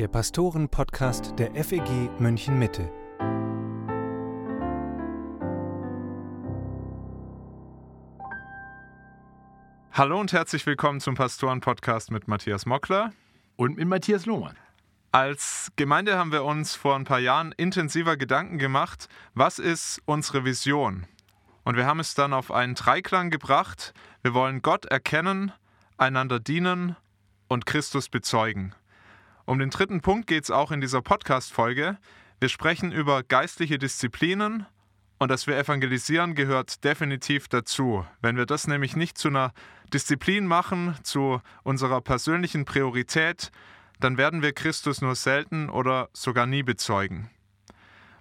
der Pastoren-Podcast der FEG München Mitte. Hallo und herzlich willkommen zum Pastoren-Podcast mit Matthias Mockler und mit Matthias Lohmann. Als Gemeinde haben wir uns vor ein paar Jahren intensiver Gedanken gemacht, was ist unsere Vision? Und wir haben es dann auf einen Dreiklang gebracht. Wir wollen Gott erkennen, einander dienen und Christus bezeugen. Um den dritten Punkt geht es auch in dieser Podcast-Folge. Wir sprechen über geistliche Disziplinen und dass wir evangelisieren gehört definitiv dazu. Wenn wir das nämlich nicht zu einer Disziplin machen, zu unserer persönlichen Priorität, dann werden wir Christus nur selten oder sogar nie bezeugen.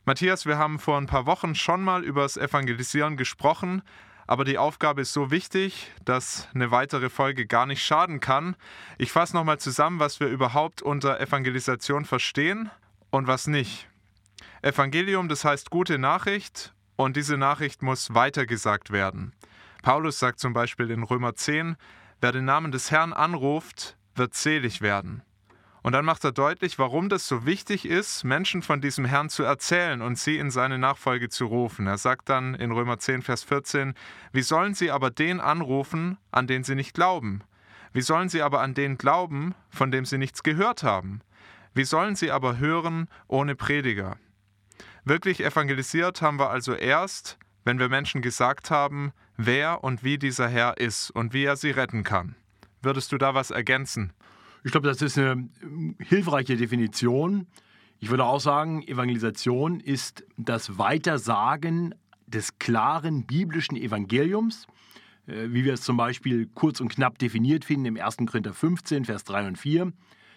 Matthias, wir haben vor ein paar Wochen schon mal über das Evangelisieren gesprochen, aber die Aufgabe ist so wichtig, dass eine weitere Folge gar nicht schaden kann. Ich fasse nochmal zusammen, was wir überhaupt unter Evangelisation verstehen und was nicht. Evangelium, das heißt gute Nachricht und diese Nachricht muss weitergesagt werden. Paulus sagt zum Beispiel in Römer 10, wer den Namen des Herrn anruft, wird selig werden. Und dann macht er deutlich, warum das so wichtig ist, Menschen von diesem Herrn zu erzählen und sie in seine Nachfolge zu rufen. Er sagt dann in Römer 10, Vers 14, wie sollen sie aber den anrufen, an den sie nicht glauben? Wie sollen sie aber an den glauben, von dem sie nichts gehört haben? Wie sollen sie aber hören ohne Prediger? Wirklich evangelisiert haben wir also erst, wenn wir Menschen gesagt haben, wer und wie dieser Herr ist und wie er sie retten kann. Würdest du da was ergänzen? Ich glaube, das ist eine ähm, hilfreiche Definition. Ich würde auch sagen, Evangelisation ist das Weitersagen des klaren biblischen Evangeliums, äh, wie wir es zum Beispiel kurz und knapp definiert finden im 1. Korinther 15, Vers 3 und 4,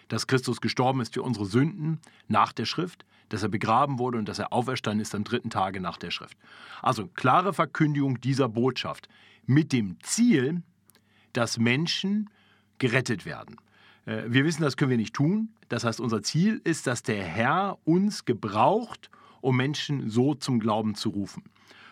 dass Christus gestorben ist für unsere Sünden nach der Schrift, dass er begraben wurde und dass er auferstanden ist am dritten Tage nach der Schrift. Also klare Verkündigung dieser Botschaft mit dem Ziel, dass Menschen gerettet werden. Äh, wir wissen, das können wir nicht tun. Das heißt, unser Ziel ist, dass der Herr uns gebraucht, um Menschen so zum Glauben zu rufen.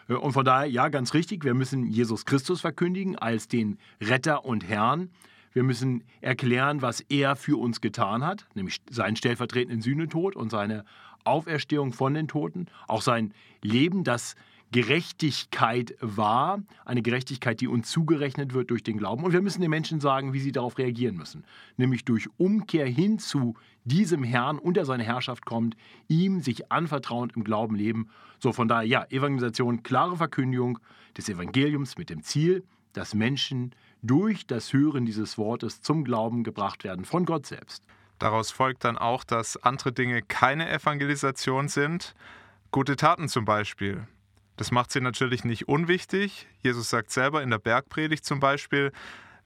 Äh, und von daher, ja, ganz richtig, wir müssen Jesus Christus verkündigen als den Retter und Herrn. Wir müssen erklären, was er für uns getan hat, nämlich seinen stellvertretenden Sühnetod und seine Auferstehung von den Toten, auch sein Leben, das Gerechtigkeit war, eine Gerechtigkeit, die uns zugerechnet wird durch den Glauben. Und wir müssen den Menschen sagen, wie sie darauf reagieren müssen, nämlich durch Umkehr hin zu diesem Herrn, unter seine Herrschaft kommt, ihm sich anvertrauend im Glauben leben. So von daher, ja, Evangelisation, klare Verkündigung des Evangeliums mit dem Ziel, dass Menschen durch das Hören dieses Wortes zum Glauben gebracht werden von Gott selbst. Daraus folgt dann auch, dass andere Dinge keine Evangelisation sind. Gute Taten zum Beispiel. Das macht sie natürlich nicht unwichtig. Jesus sagt selber in der Bergpredigt zum Beispiel,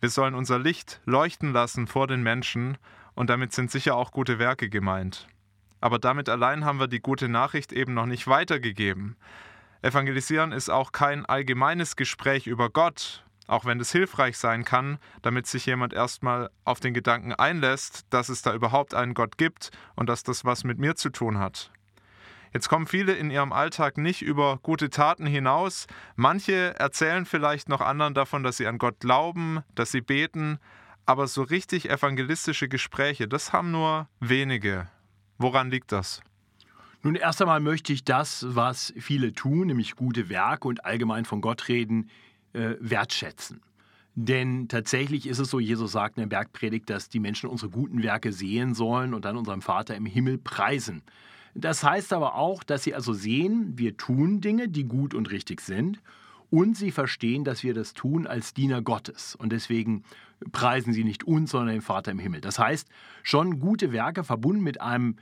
wir sollen unser Licht leuchten lassen vor den Menschen und damit sind sicher auch gute Werke gemeint. Aber damit allein haben wir die gute Nachricht eben noch nicht weitergegeben. Evangelisieren ist auch kein allgemeines Gespräch über Gott, auch wenn es hilfreich sein kann, damit sich jemand erstmal auf den Gedanken einlässt, dass es da überhaupt einen Gott gibt und dass das was mit mir zu tun hat. Jetzt kommen viele in ihrem Alltag nicht über gute Taten hinaus. Manche erzählen vielleicht noch anderen davon, dass sie an Gott glauben, dass sie beten, aber so richtig evangelistische Gespräche, das haben nur wenige. Woran liegt das? Nun, erst einmal möchte ich das, was viele tun, nämlich gute Werke und allgemein von Gott reden, äh, wertschätzen. Denn tatsächlich ist es so, Jesus sagt in der Bergpredigt, dass die Menschen unsere guten Werke sehen sollen und dann unserem Vater im Himmel preisen. Das heißt aber auch, dass sie also sehen, wir tun Dinge, die gut und richtig sind und sie verstehen, dass wir das tun als Diener Gottes. Und deswegen preisen sie nicht uns, sondern den Vater im Himmel. Das heißt, schon gute Werke verbunden mit einem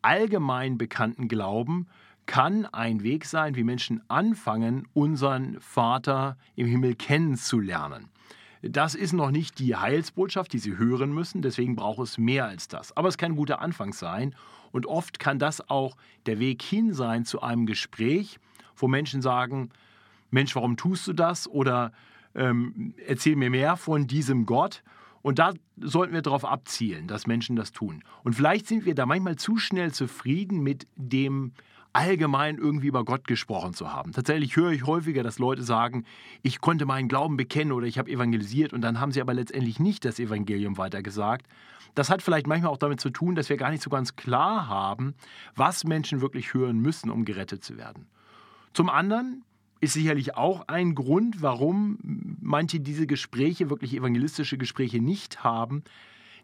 allgemein bekannten Glauben kann ein Weg sein, wie Menschen anfangen, unseren Vater im Himmel kennenzulernen. Das ist noch nicht die Heilsbotschaft, die Sie hören müssen, deswegen braucht es mehr als das. Aber es kann ein guter Anfang sein und oft kann das auch der Weg hin sein zu einem Gespräch, wo Menschen sagen, Mensch, warum tust du das? Oder ähm, erzähl mir mehr von diesem Gott. Und da sollten wir darauf abzielen, dass Menschen das tun. Und vielleicht sind wir da manchmal zu schnell zufrieden mit dem allgemein irgendwie über Gott gesprochen zu haben. Tatsächlich höre ich häufiger, dass Leute sagen, ich konnte meinen Glauben bekennen oder ich habe evangelisiert und dann haben sie aber letztendlich nicht das Evangelium weitergesagt. Das hat vielleicht manchmal auch damit zu tun, dass wir gar nicht so ganz klar haben, was Menschen wirklich hören müssen, um gerettet zu werden. Zum anderen ist sicherlich auch ein Grund, warum manche diese Gespräche, wirklich evangelistische Gespräche nicht haben,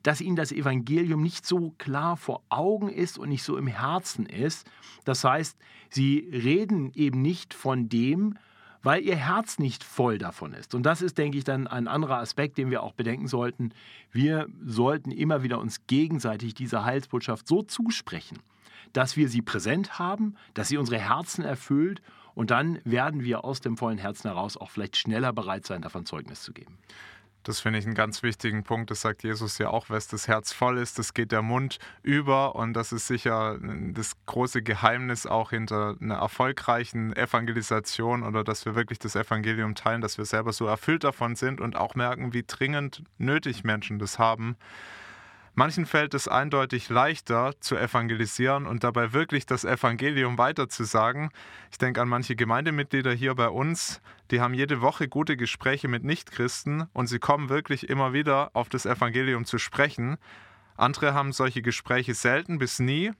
dass ihnen das Evangelium nicht so klar vor Augen ist und nicht so im Herzen ist. Das heißt, sie reden eben nicht von dem, weil ihr Herz nicht voll davon ist. Und das ist, denke ich, dann ein anderer Aspekt, den wir auch bedenken sollten. Wir sollten immer wieder uns gegenseitig diese Heilsbotschaft so zusprechen, dass wir sie präsent haben, dass sie unsere Herzen erfüllt und dann werden wir aus dem vollen Herzen heraus auch vielleicht schneller bereit sein, davon Zeugnis zu geben. Das finde ich einen ganz wichtigen Punkt. Das sagt Jesus ja auch, was das Herz voll ist, das geht der Mund über. Und das ist sicher das große Geheimnis auch hinter einer erfolgreichen Evangelisation oder dass wir wirklich das Evangelium teilen, dass wir selber so erfüllt davon sind und auch merken, wie dringend nötig Menschen das haben. Manchen fällt es eindeutig leichter zu evangelisieren und dabei wirklich das Evangelium weiterzusagen. Ich denke an manche Gemeindemitglieder hier bei uns, die haben jede Woche gute Gespräche mit Nichtchristen und sie kommen wirklich immer wieder auf das Evangelium zu sprechen. Andere haben solche Gespräche selten bis nie.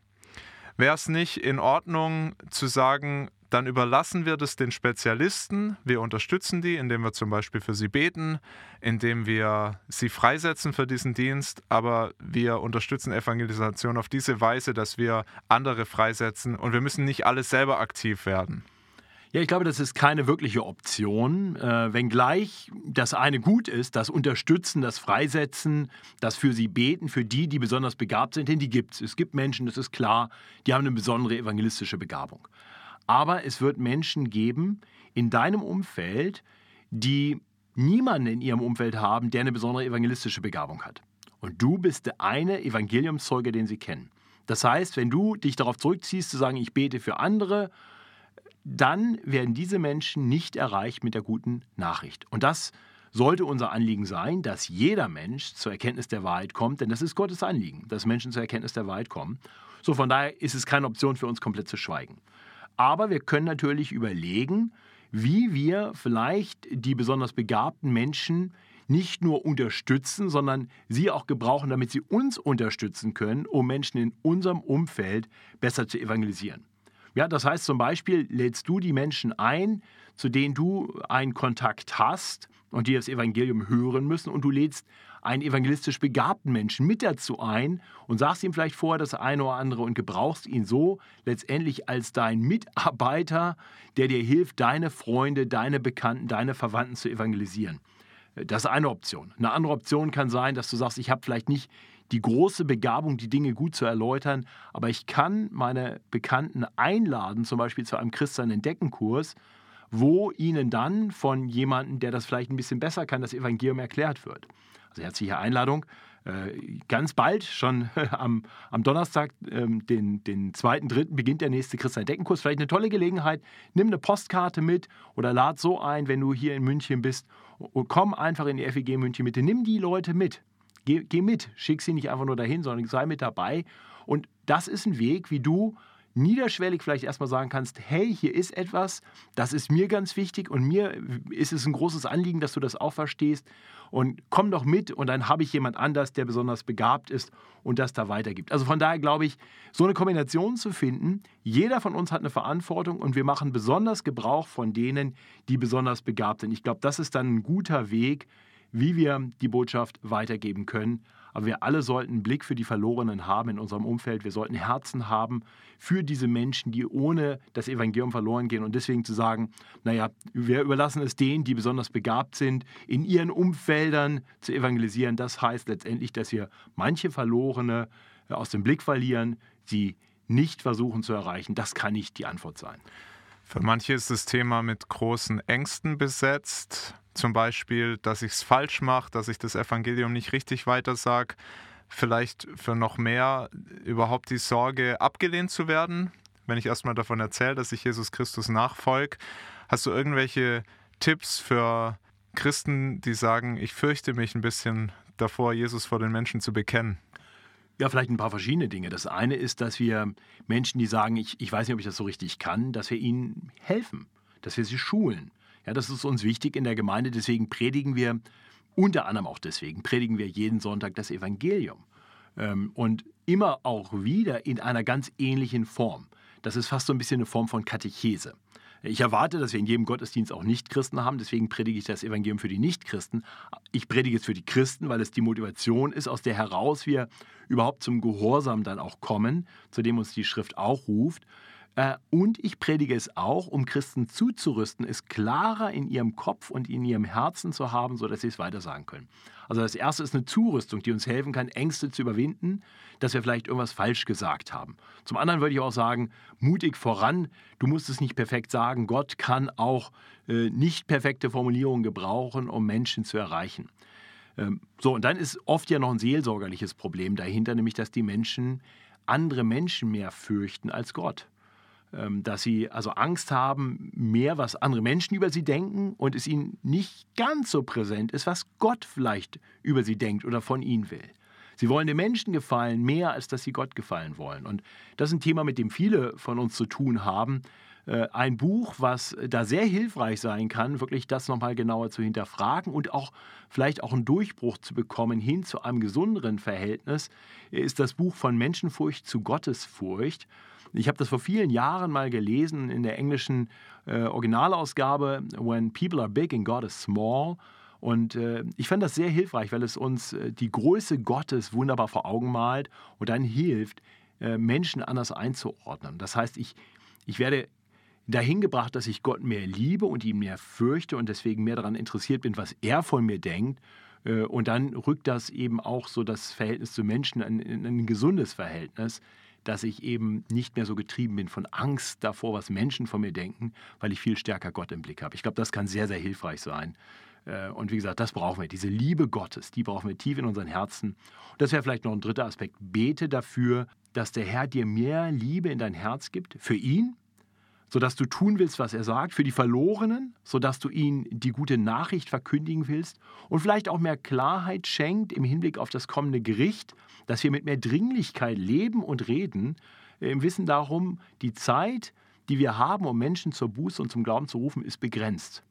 Wäre es nicht in Ordnung zu sagen, dann überlassen wir das den Spezialisten. Wir unterstützen die, indem wir zum Beispiel für sie beten, indem wir sie freisetzen für diesen Dienst. Aber wir unterstützen Evangelisation auf diese Weise, dass wir andere freisetzen und wir müssen nicht alle selber aktiv werden. Ja, ich glaube, das ist keine wirkliche Option. Äh, wenngleich das eine gut ist, das Unterstützen, das Freisetzen, das für sie beten, für die, die besonders begabt sind, denn die gibt es. Es gibt Menschen, das ist klar, die haben eine besondere evangelistische Begabung. Aber es wird Menschen geben in deinem Umfeld, die niemanden in ihrem Umfeld haben, der eine besondere evangelistische Begabung hat. Und du bist der eine Evangeliumszeuge, den sie kennen. Das heißt, wenn du dich darauf zurückziehst, zu sagen, ich bete für andere, dann werden diese Menschen nicht erreicht mit der guten Nachricht. Und das sollte unser Anliegen sein, dass jeder Mensch zur Erkenntnis der Wahrheit kommt, denn das ist Gottes Anliegen, dass Menschen zur Erkenntnis der Wahrheit kommen. So von daher ist es keine Option für uns, komplett zu schweigen. Aber wir können natürlich überlegen, wie wir vielleicht die besonders begabten Menschen nicht nur unterstützen, sondern sie auch gebrauchen, damit sie uns unterstützen können, um Menschen in unserem Umfeld besser zu evangelisieren. Ja, das heißt zum Beispiel, lädst du die Menschen ein, zu denen du einen Kontakt hast und die das Evangelium hören müssen und du lädst einen evangelistisch begabten Menschen mit dazu ein und sagst ihm vielleicht vorher das eine oder andere und gebrauchst ihn so letztendlich als dein Mitarbeiter, der dir hilft, deine Freunde, deine Bekannten, deine Verwandten zu evangelisieren. Das ist eine Option. Eine andere Option kann sein, dass du sagst, ich habe vielleicht nicht die große Begabung, die Dinge gut zu erläutern, aber ich kann meine Bekannten einladen, zum Beispiel zu einem Christian-Entdecken-Kurs, wo ihnen dann von jemandem, der das vielleicht ein bisschen besser kann, das Evangelium erklärt wird. Herzliche Einladung. Äh, ganz bald, schon am, am Donnerstag, ähm, den, den 2.3. beginnt der nächste Christian Deckenkurs. Vielleicht eine tolle Gelegenheit. Nimm eine Postkarte mit oder lad so ein, wenn du hier in München bist. Und komm einfach in die FEG München mit. Nimm die Leute mit. Geh, geh mit. Schick sie nicht einfach nur dahin, sondern sei mit dabei. Und das ist ein Weg, wie du niederschwellig vielleicht erstmal sagen kannst, hey, hier ist etwas, das ist mir ganz wichtig und mir ist es ein großes Anliegen, dass du das auch verstehst und komm doch mit und dann habe ich jemand anders, der besonders begabt ist und das da weitergibt. Also von daher glaube ich, so eine Kombination zu finden, jeder von uns hat eine Verantwortung und wir machen besonders Gebrauch von denen, die besonders begabt sind. Ich glaube, das ist dann ein guter Weg, wie wir die Botschaft weitergeben können. Aber wir alle sollten einen Blick für die Verlorenen haben in unserem Umfeld. Wir sollten Herzen haben für diese Menschen, die ohne das Evangelium verloren gehen. Und deswegen zu sagen, naja, wir überlassen es denen, die besonders begabt sind, in ihren Umfeldern zu evangelisieren. Das heißt letztendlich, dass wir manche Verlorene äh, aus dem Blick verlieren, sie nicht versuchen zu erreichen. Das kann nicht die Antwort sein. Für manche ist das Thema mit großen Ängsten besetzt. Zum Beispiel, dass ich es falsch mache, dass ich das Evangelium nicht richtig weitersage. Vielleicht für noch mehr überhaupt die Sorge, abgelehnt zu werden, wenn ich erstmal davon erzähle, dass ich Jesus Christus nachfolge. Hast du irgendwelche Tipps für Christen, die sagen, ich fürchte mich ein bisschen davor, Jesus vor den Menschen zu bekennen? Ja, vielleicht ein paar verschiedene Dinge. Das eine ist, dass wir Menschen, die sagen, ich, ich weiß nicht, ob ich das so richtig kann, dass wir ihnen helfen, dass wir sie schulen. Ja, das ist uns wichtig in der Gemeinde. Deswegen predigen wir, unter anderem auch deswegen, predigen wir jeden Sonntag das Evangelium. Ähm, und immer auch wieder in einer ganz ähnlichen Form. Das ist fast so ein bisschen eine Form von Katechese. Ich erwarte, dass wir in jedem Gottesdienst auch Nichtchristen haben, deswegen predige ich das Evangelium für die Nichtchristen. Ich predige es für die Christen, weil es die Motivation ist, aus der heraus wir überhaupt zum Gehorsam dann auch kommen, zu dem uns die Schrift auch ruft. Äh, und ich predige es auch, um Christen zuzurüsten, es klarer in ihrem Kopf und in ihrem Herzen zu haben, sodass sie es weiter sagen können. Also das Erste ist eine Zurüstung, die uns helfen kann, Ängste zu überwinden, dass wir vielleicht irgendwas falsch gesagt haben. Zum anderen würde ich auch sagen, mutig voran. Du musst es nicht perfekt sagen. Gott kann auch äh, nicht perfekte Formulierungen gebrauchen, um Menschen zu erreichen. Ähm, so, und dann ist oft ja noch ein seelsorgerliches Problem dahinter, nämlich dass die Menschen andere Menschen mehr fürchten als Gott. Ähm, dass sie also Angst haben, mehr, was andere Menschen über sie denken und es ihnen nicht ganz so präsent ist, was Gott vielleicht über sie denkt oder von ihnen will. Sie wollen den Menschen gefallen, mehr als dass sie Gott gefallen wollen. Und das ist ein Thema, mit dem viele von uns zu tun haben. Äh, ein Buch, was da sehr hilfreich sein kann, wirklich das nochmal genauer zu hinterfragen und auch vielleicht auch einen Durchbruch zu bekommen hin zu einem gesunderen Verhältnis, ist das Buch von Menschenfurcht zu Gottesfurcht. Ich habe das vor vielen Jahren mal gelesen in der englischen äh, Originalausgabe When People Are Big and God is Small. Und äh, ich fand das sehr hilfreich, weil es uns äh, die Größe Gottes wunderbar vor Augen malt und dann hilft, äh, Menschen anders einzuordnen. Das heißt, ich, ich werde dahin gebracht, dass ich Gott mehr liebe und ihn mehr fürchte und deswegen mehr daran interessiert bin, was er von mir denkt. Äh, und dann rückt das eben auch so das Verhältnis zu Menschen in, in ein gesundes Verhältnis dass ich eben nicht mehr so getrieben bin von Angst davor, was Menschen von mir denken, weil ich viel stärker Gott im Blick habe. Ich glaube, das kann sehr, sehr hilfreich sein. Äh, und wie gesagt, das brauchen wir. Diese Liebe Gottes, die brauchen wir tief in unseren Herzen. Und das wäre vielleicht noch ein dritter Aspekt. Bete dafür, dass der Herr dir mehr Liebe in dein Herz gibt, für ihn, sodass du tun willst, was er sagt, für die Verlorenen, sodass du ihnen die gute Nachricht verkündigen willst und vielleicht auch mehr Klarheit schenkt im Hinblick auf das kommende Gericht, dass wir mit mehr Dringlichkeit leben und reden, äh, im Wissen darum, die Zeit, die wir haben, um Menschen zur Buße und zum Glauben zu rufen, ist begrenzt.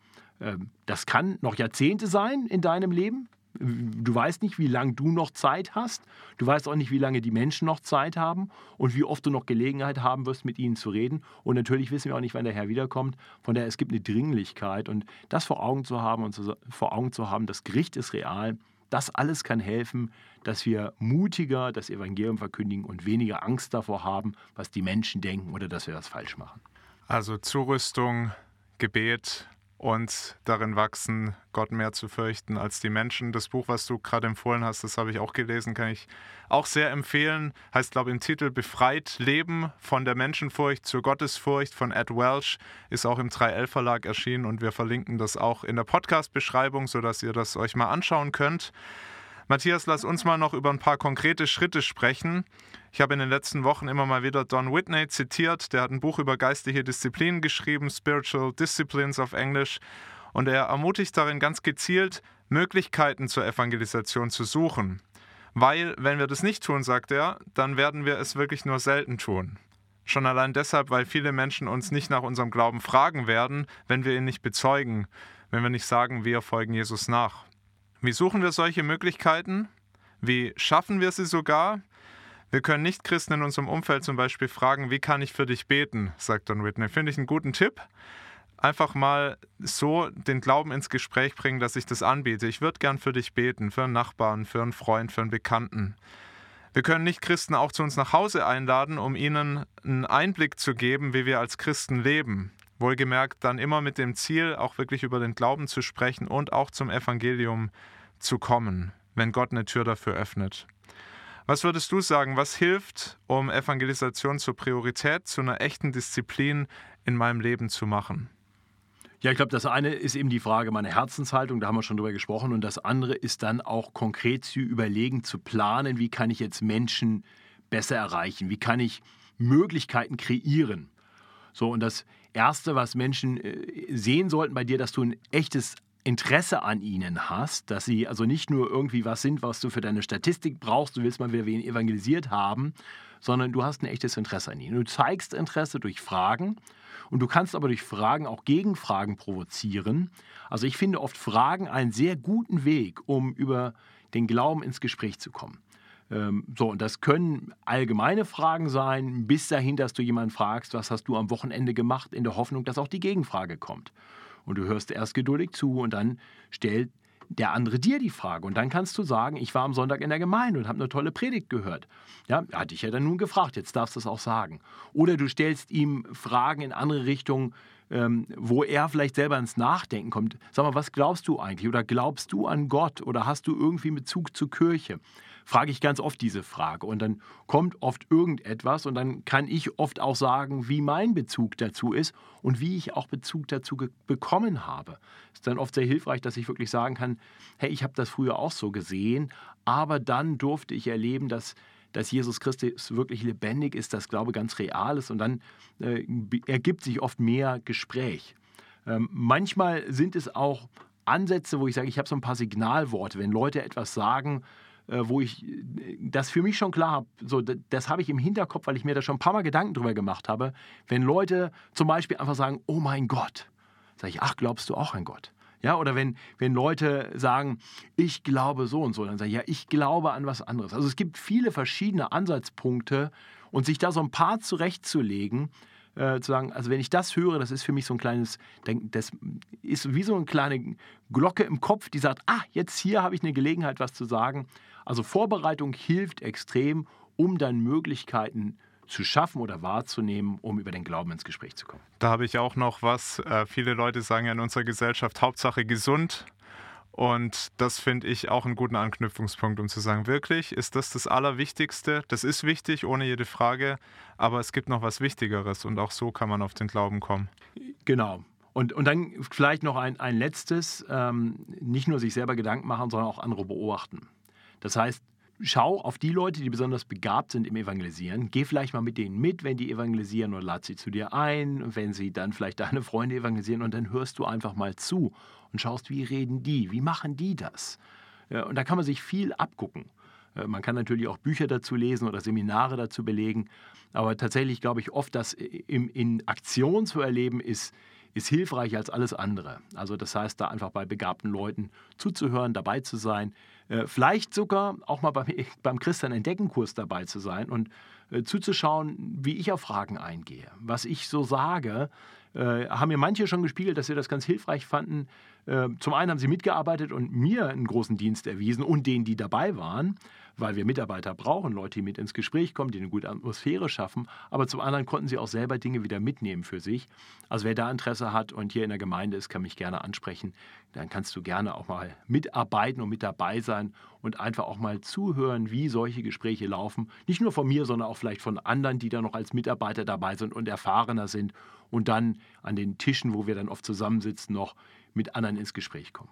Ähm, das kann noch Jahrzehnte sein in deinem Leben, Du weißt nicht, wie lange du noch Zeit hast. Du weißt auch nicht, wie lange die Menschen noch Zeit haben und wie oft du noch Gelegenheit haben wirst, mit ihnen zu reden. Und natürlich wissen wir auch nicht, wann der Herr wiederkommt. Von daher, es gibt eine Dringlichkeit. Und das vor Augen zu haben und zu, vor Augen zu haben, das Gericht ist real, das alles kann helfen, dass wir mutiger das Evangelium verkündigen und weniger Angst davor haben, was die Menschen denken oder dass wir das falsch machen. Also Zurüstung, Gebet, und darin wachsen, Gott mehr zu fürchten als die Menschen. Das Buch, was du gerade empfohlen hast, das habe ich auch gelesen, kann ich auch sehr empfehlen. Heißt, glaube ich, im Titel Befreit Leben von der Menschenfurcht zur Gottesfurcht von Ed Welsh, ist auch im 3L Verlag erschienen und wir verlinken das auch in der Podcast-Beschreibung, sodass ihr das euch mal anschauen könnt. Matthias, lass uns mal noch über ein paar konkrete Schritte sprechen. Ich habe in den letzten Wochen immer mal wieder Don Whitney zitiert. Der hat ein Buch über geistliche Disziplinen geschrieben, Spiritual Disciplines auf Englisch. Und er ermutigt darin ganz gezielt, Möglichkeiten zur Evangelisation zu suchen. Weil, wenn wir das nicht tun, sagt er, dann werden wir es wirklich nur selten tun. Schon allein deshalb, weil viele Menschen uns nicht nach unserem Glauben fragen werden, wenn wir ihn nicht bezeugen, wenn wir nicht sagen, wir folgen Jesus nach. Wie suchen wir solche Möglichkeiten? Wie schaffen wir sie sogar? Wir können Nicht-Christen in unserem Umfeld zum Beispiel fragen, wie kann ich für dich beten, sagt Don Whitney. Finde ich einen guten Tipp. Einfach mal so den Glauben ins Gespräch bringen, dass ich das anbiete. Ich würde gern für dich beten, für einen Nachbarn, für einen Freund, für einen Bekannten. Wir können Nicht-Christen auch zu uns nach Hause einladen, um ihnen einen Einblick zu geben, wie wir als Christen leben. Wohlgemerkt dann immer mit dem Ziel, auch wirklich über den Glauben zu sprechen und auch zum Evangelium zu kommen, wenn Gott eine Tür dafür öffnet. Was würdest du sagen, was hilft, um Evangelisation zur Priorität, zu einer echten Disziplin in meinem Leben zu machen? Ja, ich glaube, das eine ist eben die Frage meiner Herzenshaltung, da haben wir schon drüber gesprochen. Und das andere ist dann auch konkret zu überlegen, zu planen, wie kann ich jetzt Menschen besser erreichen? Wie kann ich Möglichkeiten kreieren? So, und das Erste, was Menschen äh, sehen sollten bei dir, dass du ein echtes Interesse an ihnen hast, dass sie also nicht nur irgendwie was sind, was du für deine Statistik brauchst, du willst mal wieder wen evangelisiert haben, sondern du hast ein echtes Interesse an ihnen. Du zeigst Interesse durch Fragen und du kannst aber durch Fragen auch Gegenfragen provozieren. Also ich finde oft Fragen einen sehr guten Weg, um über den Glauben ins Gespräch zu kommen. Ähm, so, und das können allgemeine Fragen sein, bis dahin, dass du jemanden fragst, was hast du am Wochenende gemacht, in der Hoffnung, dass auch die Gegenfrage kommt. Und du hörst erst geduldig zu und dann stellt der andere dir die Frage. Und dann kannst du sagen, ich war am Sonntag in der Gemeinde und habe eine tolle Predigt gehört. Ja, hatte ich ja dann nun gefragt, jetzt darfst du es auch sagen. Oder du stellst ihm Fragen in andere Richtungen, ähm, wo er vielleicht selber ins Nachdenken kommt. Sag mal, was glaubst du eigentlich? Oder glaubst du an Gott? Oder hast du irgendwie Bezug zur Kirche? Frage ich ganz oft diese Frage. Und dann kommt oft irgendetwas und dann kann ich oft auch sagen, wie mein Bezug dazu ist und wie ich auch Bezug dazu bekommen habe. Ist dann oft sehr hilfreich, dass ich wirklich sagen kann, hey, ich habe das früher auch so gesehen, aber dann durfte ich erleben, dass dass Jesus Christus wirklich lebendig ist, dass Glaube ganz real ist und dann äh, ergibt sich oft mehr Gespräch. Ähm, manchmal sind es auch Ansätze, wo ich sage, ich habe so ein paar Signalworte. Wenn Leute etwas sagen, wo ich äh, das für mich schon klar habe, so, das habe ich im Hinterkopf, weil ich mir da schon ein paar Mal Gedanken drüber gemacht habe. Wenn Leute zum Beispiel einfach sagen, oh mein Gott, sage ich, ach, glaubst du auch an Gott? Ja, oder wenn, wenn Leute sagen, ich glaube so und so, dann sage ich, ja, ich glaube an was anderes. Also es gibt viele verschiedene Ansatzpunkte und sich da so ein paar zurechtzulegen, äh, zu sagen, also wenn ich das höre, das ist für mich so ein kleines, das ist wie so eine kleine Glocke im Kopf, die sagt, ah, jetzt hier habe ich eine Gelegenheit, was zu sagen. Also Vorbereitung hilft extrem, um dann Möglichkeiten zu schaffen oder wahrzunehmen, um über den Glauben ins Gespräch zu kommen. Da habe ich auch noch was. Äh, viele Leute sagen ja in unserer Gesellschaft Hauptsache gesund. Und das finde ich auch einen guten Anknüpfungspunkt, um zu sagen, wirklich ist das das Allerwichtigste. Das ist wichtig, ohne jede Frage, aber es gibt noch was Wichtigeres und auch so kann man auf den Glauben kommen. Genau. Und, und dann vielleicht noch ein, ein letztes, ähm, nicht nur sich selber Gedanken machen, sondern auch andere beobachten. Das heißt, schau auf die Leute, die besonders begabt sind im Evangelisieren. Geh vielleicht mal mit denen mit, wenn die evangelisieren oder lad sie zu dir ein, wenn sie dann vielleicht deine Freunde evangelisieren und dann hörst du einfach mal zu und schaust, wie reden die, wie machen die das. Und da kann man sich viel abgucken. Man kann natürlich auch Bücher dazu lesen oder Seminare dazu belegen, aber tatsächlich glaube ich oft, das in Aktion zu erleben, ist, ist hilfreicher als alles andere. Also das heißt, da einfach bei begabten Leuten zuzuhören, dabei zu sein, äh, vielleicht sogar auch mal beim, beim Christian Entdeckenkurs dabei zu sein und äh, zuzuschauen, wie ich auf Fragen eingehe. Was ich so sage, äh, haben mir manche schon gespiegelt, dass sie das ganz hilfreich fanden. Äh, zum einen haben sie mitgearbeitet und mir einen großen Dienst erwiesen und denen, die dabei waren weil wir Mitarbeiter brauchen, Leute, die mit ins Gespräch kommen, die eine gute Atmosphäre schaffen. Aber zum anderen konnten sie auch selber Dinge wieder mitnehmen für sich. Also wer da Interesse hat und hier in der Gemeinde ist, kann mich gerne ansprechen. Dann kannst du gerne auch mal mitarbeiten und mit dabei sein und einfach auch mal zuhören, wie solche Gespräche laufen. Nicht nur von mir, sondern auch vielleicht von anderen, die da noch als Mitarbeiter dabei sind und erfahrener sind und dann an den Tischen, wo wir dann oft zusammensitzen, noch mit anderen ins Gespräch kommen.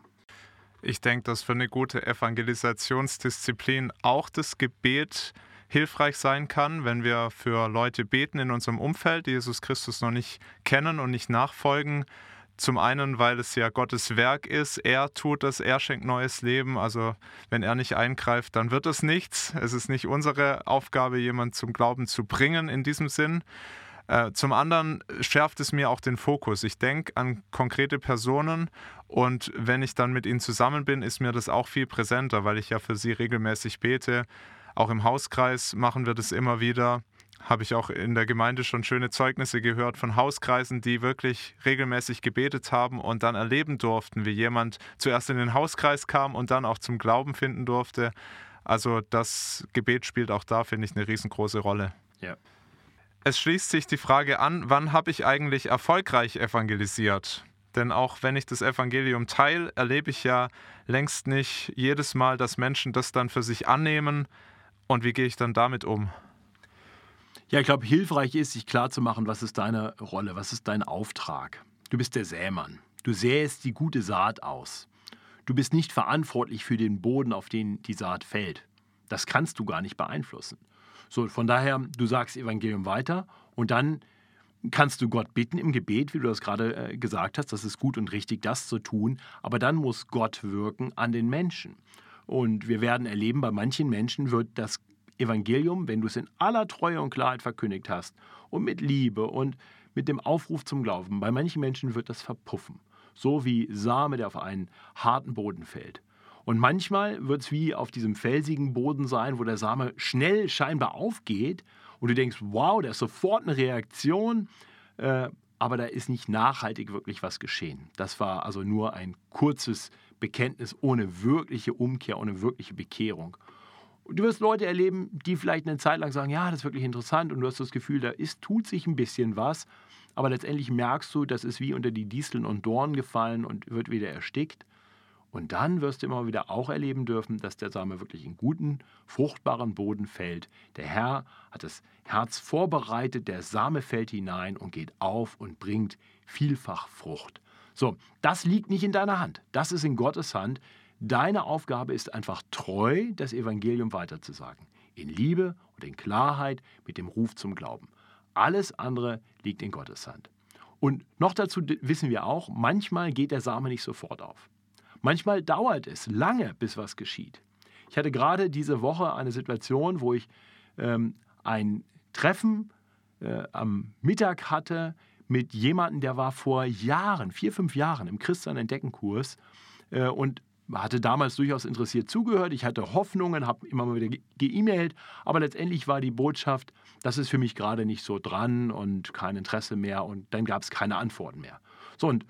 Ich denke, dass für eine gute Evangelisationsdisziplin auch das Gebet hilfreich sein kann, wenn wir für Leute beten in unserem Umfeld, die Jesus Christus noch nicht kennen und nicht nachfolgen. Zum einen, weil es ja Gottes Werk ist, er tut es, er schenkt neues Leben. Also wenn er nicht eingreift, dann wird es nichts. Es ist nicht unsere Aufgabe, jemanden zum Glauben zu bringen in diesem Sinn. Äh, zum anderen schärft es mir auch den Fokus. Ich denke an konkrete Personen und wenn ich dann mit ihnen zusammen bin, ist mir das auch viel präsenter, weil ich ja für sie regelmäßig bete. Auch im Hauskreis machen wir das immer wieder. Habe ich auch in der Gemeinde schon schöne Zeugnisse gehört von Hauskreisen, die wirklich regelmäßig gebetet haben und dann erleben durften, wie jemand zuerst in den Hauskreis kam und dann auch zum Glauben finden durfte. Also das Gebet spielt auch da, finde ich, eine riesengroße Rolle. Ja es schließt sich die Frage an, wann habe ich eigentlich erfolgreich evangelisiert? Denn auch wenn ich das Evangelium teile, erlebe ich ja längst nicht jedes Mal, dass Menschen das dann für sich annehmen. Und wie gehe ich dann damit um? Ja, ich glaube, hilfreich ist, sich klarzumachen, was ist deine Rolle, was ist dein Auftrag. Du bist der Sämann. Du säst die gute Saat aus. Du bist nicht verantwortlich für den Boden, auf den die Saat fällt. Das kannst du gar nicht beeinflussen. So, von daher, du sagst Evangelium weiter und dann kannst du Gott bitten im Gebet, wie du das gerade äh, gesagt hast. Das ist gut und richtig, das zu tun. Aber dann muss Gott wirken an den Menschen. Und wir werden erleben, bei manchen Menschen wird das Evangelium, wenn du es in aller Treue und Klarheit verkündigt hast und mit Liebe und mit dem Aufruf zum Glauben, bei manchen Menschen wird das verpuffen. So wie Same, der auf einen harten Boden fällt. Und manchmal wird es wie auf diesem felsigen Boden sein, wo der Same schnell scheinbar aufgeht und du denkst, wow, da ist sofort eine Reaktion, äh, aber da ist nicht nachhaltig wirklich was geschehen. Das war also nur ein kurzes Bekenntnis ohne wirkliche Umkehr, ohne wirkliche Bekehrung. Du wirst Leute erleben, die vielleicht eine Zeit lang sagen, ja, das ist wirklich interessant und du hast das Gefühl, da ist, tut sich ein bisschen was, aber letztendlich merkst du, das ist wie unter die Disteln und Dornen gefallen und wird wieder erstickt. Und dann wirst du immer wieder auch erleben dürfen, dass der Same wirklich in guten, fruchtbaren Boden fällt. Der Herr hat das Herz vorbereitet, der Same fällt hinein und geht auf und bringt vielfach Frucht. So, das liegt nicht in deiner Hand. Das ist in Gottes Hand. Deine Aufgabe ist einfach treu, das Evangelium weiterzusagen. In Liebe und in Klarheit mit dem Ruf zum Glauben. Alles andere liegt in Gottes Hand. Und noch dazu wissen wir auch, manchmal geht der Same nicht sofort auf. Manchmal dauert es lange, bis was geschieht. Ich hatte gerade diese Woche eine Situation, wo ich ähm, ein Treffen äh, am Mittag hatte mit jemandem, der war vor Jahren, vier, fünf Jahren im Christian Entdeckenkurs äh, und hatte damals durchaus interessiert zugehört. Ich hatte Hoffnungen, habe immer mal wieder geemailt, aber letztendlich war die Botschaft, das ist für mich gerade nicht so dran und kein Interesse mehr und dann gab es keine Antworten mehr. So und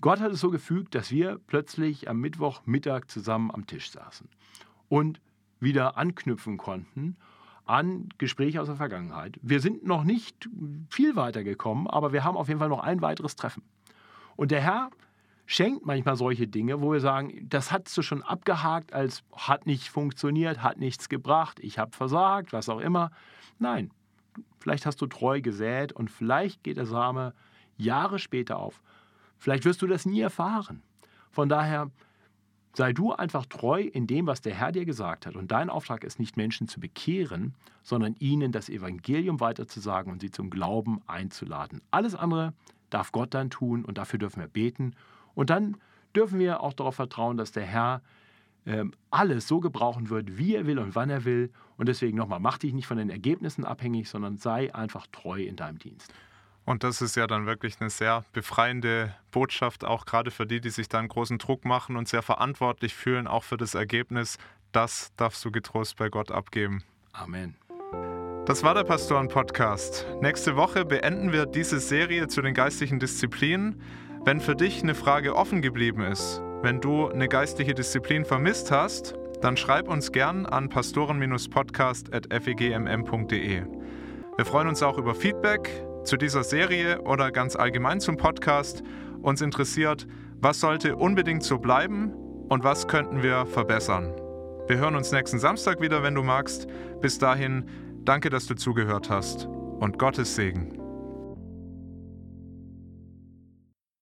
Gott hat es so gefügt, dass wir plötzlich am Mittwochmittag zusammen am Tisch saßen und wieder anknüpfen konnten an Gespräche aus der Vergangenheit. Wir sind noch nicht viel weiter gekommen, aber wir haben auf jeden Fall noch ein weiteres Treffen. Und der Herr schenkt manchmal solche Dinge, wo wir sagen, das hast du schon abgehakt als hat nicht funktioniert, hat nichts gebracht, ich habe versagt, was auch immer. Nein, vielleicht hast du treu gesät und vielleicht geht der Same Jahre später auf. Vielleicht wirst du das nie erfahren. Von daher sei du einfach treu in dem, was der Herr dir gesagt hat. Und dein Auftrag ist nicht, Menschen zu bekehren, sondern ihnen das Evangelium weiterzusagen und sie zum Glauben einzuladen. Alles andere darf Gott dann tun und dafür dürfen wir beten. Und dann dürfen wir auch darauf vertrauen, dass der Herr äh, alles so gebrauchen wird, wie er will und wann er will. Und deswegen nochmal, mach dich nicht von den Ergebnissen abhängig, sondern sei einfach treu in deinem Dienst. Und das ist ja dann wirklich eine sehr befreiende Botschaft, auch gerade für die, die sich dann großen Druck machen und sehr verantwortlich fühlen, auch für das Ergebnis. Das darfst du getrost bei Gott abgeben. Amen. Das war der Pastoren-Podcast. Nächste Woche beenden wir diese Serie zu den geistlichen Disziplinen. Wenn für dich eine Frage offen geblieben ist, wenn du eine geistliche Disziplin vermisst hast, dann schreib uns gern an pastoren-podcast.fegmm.de. Wir freuen uns auch über Feedback zu dieser Serie oder ganz allgemein zum Podcast. Uns interessiert, was sollte unbedingt so bleiben und was könnten wir verbessern. Wir hören uns nächsten Samstag wieder, wenn du magst. Bis dahin, danke, dass du zugehört hast und Gottes Segen.